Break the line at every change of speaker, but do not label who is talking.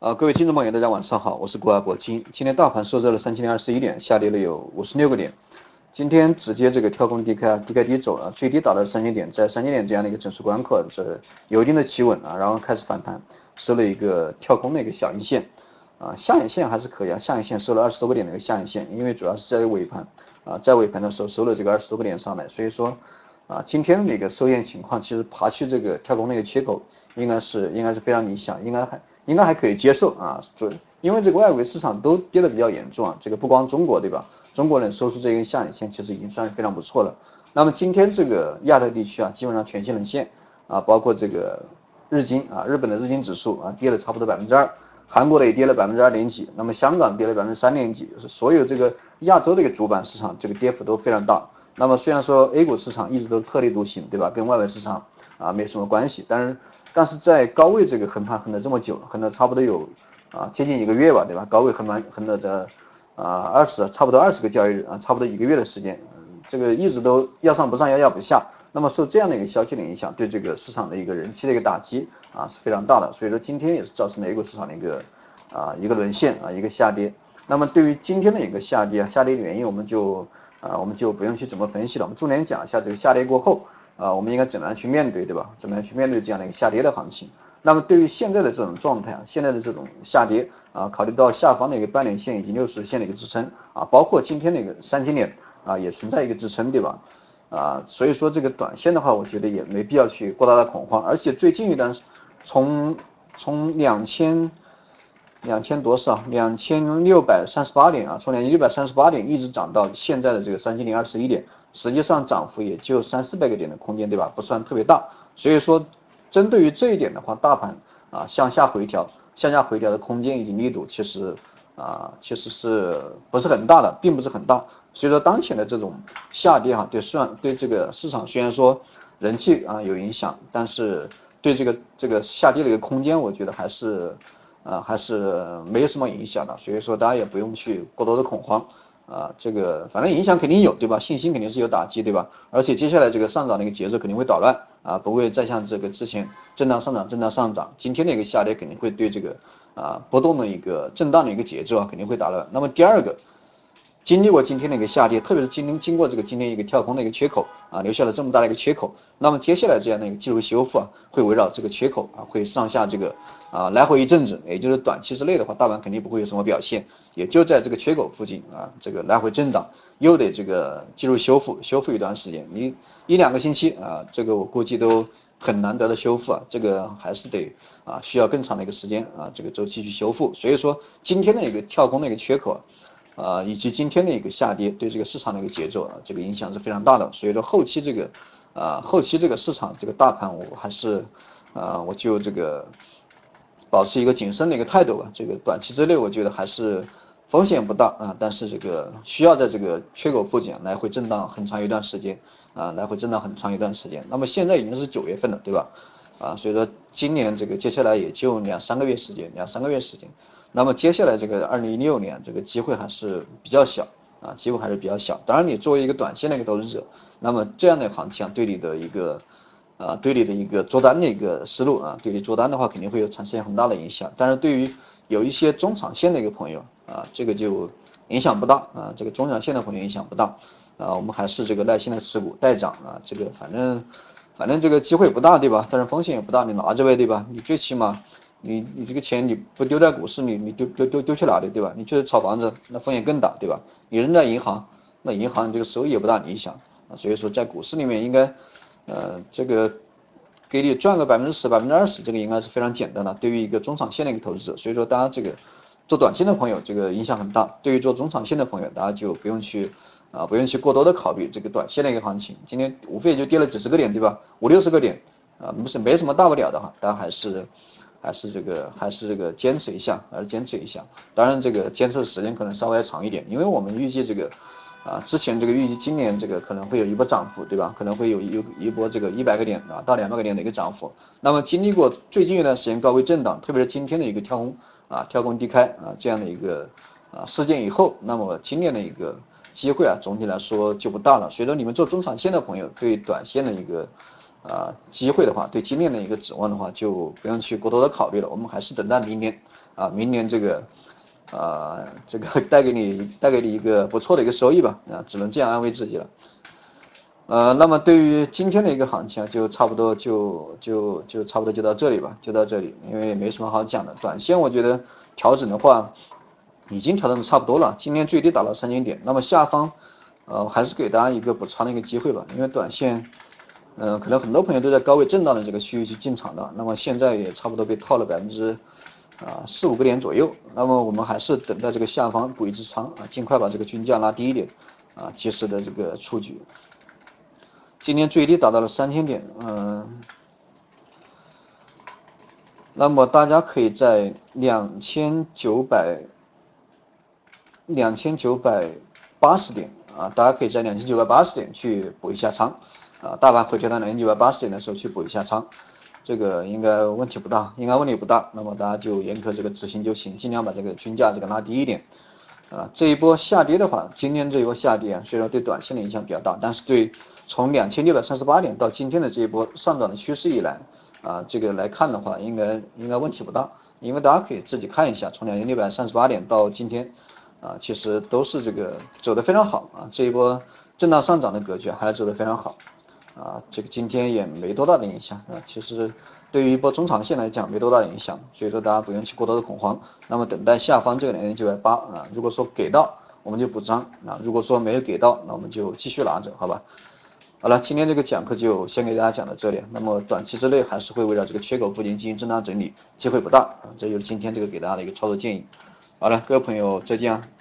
啊，各位听众朋友，大家晚上好，我是郭爱博金。今天大盘收在了三千零二十一点，下跌了有五十六个点。今天直接这个跳空低开，低开低走了，最低达到三千点，在三千点这样的一个整数关口，这有一定的企稳啊，然后开始反弹，收了一个跳空的一个小阴线啊，下影线还是可以啊，下影线收了二十多个点的一个下影线，因为主要是在尾盘啊，在尾盘的时候收了这个二十多个点上来，所以说啊，今天的一个收线情况，其实爬去这个跳空那个缺口，应该是应该是非常理想，应该还。应该还可以接受啊，就因为这个外围市场都跌得比较严重啊，这个不光中国对吧？中国能收出这根下影线，其实已经算是非常不错了。那么今天这个亚太地区啊，基本上全线冷线啊，包括这个日经啊，日本的日经指数啊，跌了差不多百分之二，韩国的也跌了百分之二点几，那么香港跌了百分之三点几，是所有这个亚洲的一个主板市场这个跌幅都非常大。那么虽然说 A 股市场一直都是特立独行对吧？跟外围市场啊没什么关系，但是。但是在高位这个横盘横了这么久，横了差不多有啊接近一个月吧，对吧？高位横盘横了这啊二十差不多二十个交易日啊，差不多一个月的时间，这个一直都要上不上，要要不下。那么受这样的一个消息的影响，对这个市场的一个人气的一个打击啊是非常大的。所以说今天也是造成了 A 股市场的一个啊一个沦陷啊一个下跌。那么对于今天的一个下跌啊下跌的原因，我们就啊我们就不用去怎么分析了，我们重点讲一下这个下跌过后。啊，我们应该怎么样去面对，对吧？怎么样去面对这样的一个下跌的行情？那么对于现在的这种状态啊，现在的这种下跌啊，考虑到下方的一个半年线以及六十线的一个支撑啊，包括今天的一个三千点啊，也存在一个支撑，对吧？啊，所以说这个短线的话，我觉得也没必要去过大的恐慌，而且最近一段从从两千两千多少，两千六百三十八点啊，从两千六百三十八点一直涨到现在的这个三千零二十一点。实际上涨幅也就三四百个点的空间，对吧？不算特别大。所以说，针对于这一点的话，大盘啊向下回调，向下回调的空间以及力度，其实啊其实是不是很大的，并不是很大。所以说，当前的这种下跌哈，对市场对这个市场虽然说人气啊有影响，但是对这个这个下跌的一个空间，我觉得还是啊还是没有什么影响的。所以说，大家也不用去过多的恐慌。啊，这个反正影响肯定有，对吧？信心肯定是有打击，对吧？而且接下来这个上涨的一个节奏肯定会捣乱啊，不会再像这个之前震荡上涨、震荡上涨，今天的一个下跌肯定会对这个啊波动的一个震荡的一个节奏啊肯定会打乱。那么第二个。经历过今天的一个下跌，特别是经经过这个今天一个跳空的一个缺口啊，留下了这么大的一个缺口。那么接下来这样的一个技术修复啊，会围绕这个缺口啊，会上下这个啊来回一阵子，也就是短期之内的话，大盘肯定不会有什么表现，也就在这个缺口附近啊，这个来回震荡，又得这个技术修复修复一段时间，你一两个星期啊，这个我估计都很难得的修复啊，这个还是得啊需要更长的一个时间啊，这个周期去修复。所以说今天的一个跳空的一个缺口。啊以及今天的一个下跌对这个市场的一个节奏啊，这个影响是非常大的。所以说后期这个啊，后期这个市场这个大盘，我还是啊，我就这个保持一个谨慎的一个态度吧。这个短期之内，我觉得还是风险不大啊，但是这个需要在这个缺口附近来回震荡很长一段时间啊，来回震荡很长一段时间。那么现在已经是九月份了，对吧？啊，所以说今年这个接下来也就两三个月时间，两三个月时间。那么接下来这个二零一六年这个机会还是比较小啊，机会还是比较小。当然你作为一个短线的一个投资者，那么这样的行情对你的一个啊，对你的一个做单的一个思路啊，对你做单的话肯定会有产生很大的影响。但是对于有一些中长线的一个朋友啊，这个就影响不大啊，这个中长线的朋友影响不大啊，我们还是这个耐心的持股待涨啊，这个反正反正这个机会不大对吧？但是风险也不大，你拿着呗对吧？你最起码。你你这个钱你不丢在股市里，你丢丢丢丢去哪里，对吧？你去炒房子，那风险更大，对吧？你扔在银行，那银行这个收益也不大理想啊。所以说在股市里面应该，呃，这个给你赚个百分之十、百分之二十，这个应该是非常简单的。对于一个中长线的一个投资者，所以说大家这个做短线的朋友，这个影响很大。对于做中长线的朋友，大家就不用去啊，不用去过多的考虑这个短线的一个行情。今天无非也就跌了几十个点，对吧？五六十个点啊，不是没什么大不了的哈，但还是。还是这个，还是这个坚持一下，还是坚持一下。当然，这个坚持的时间可能稍微长一点，因为我们预计这个，啊，之前这个预计今年这个可能会有一波涨幅，对吧？可能会有一一波这个一百个点啊到两百个点的一个涨幅。那么经历过最近一段时间高位震荡，特别是今天的一个跳空啊跳空低开啊这样的一个啊事件以后，那么今年的一个机会啊总体来说就不大了。所以说，你们做中长线的朋友对短线的一个。啊，机会的话，对今年的一个指望的话，就不用去过多的考虑了。我们还是等待明年啊，明年这个啊这个带给你带给你一个不错的一个收益吧啊，只能这样安慰自己了。呃，那么对于今天的一个行情啊，就差不多就就就差不多就到这里吧，就到这里，因为没什么好讲的。短线我觉得调整的话，已经调整的差不多了，今天最低打了三千点，那么下方呃还是给大家一个补仓的一个机会吧，因为短线，嗯，可能很多朋友都在高位震荡的这个区域去进场的，那么现在也差不多被套了百分之啊四五个点左右，那么我们还是等待这个下方补一支仓啊，尽快把这个均价拉低一点啊，及时的这个出局。今天最低达到了三千点，嗯，那么大家可以在两千九百两千九百八十点啊，大家可以在两千九百八十点去补一下仓啊，大盘回调到两千九百八十点的时候去补一下仓，这个应该问题不大，应该问题不大，那么大家就严格这个执行就行，尽量把这个均价这个拉低一点。啊。这一波下跌的话，今天这一波下跌啊，虽然对短线的影响比较大，但是对从两千六百三十八点到今天的这一波上涨的趋势以来，啊，这个来看的话，应该应该问题不大，因为大家可以自己看一下，从两千六百三十八点到今天，啊，其实都是这个走的非常好啊，这一波震荡上涨的格局还是走的非常好，啊，这个今天也没多大的影响啊，其实对于一波中长线来讲没多大的影响，所以说大家不用去过多的恐慌，那么等待下方这个两千九百八啊，如果说给到我们就补仓，啊，如果说没有给到，那我们就继续拿着，好吧？好了，今天这个讲课就先给大家讲到这里。那么短期之内还是会围绕这个缺口附近进行震荡整理，机会不大啊。这就是今天这个给大家的一个操作建议。好了，各位朋友再见啊。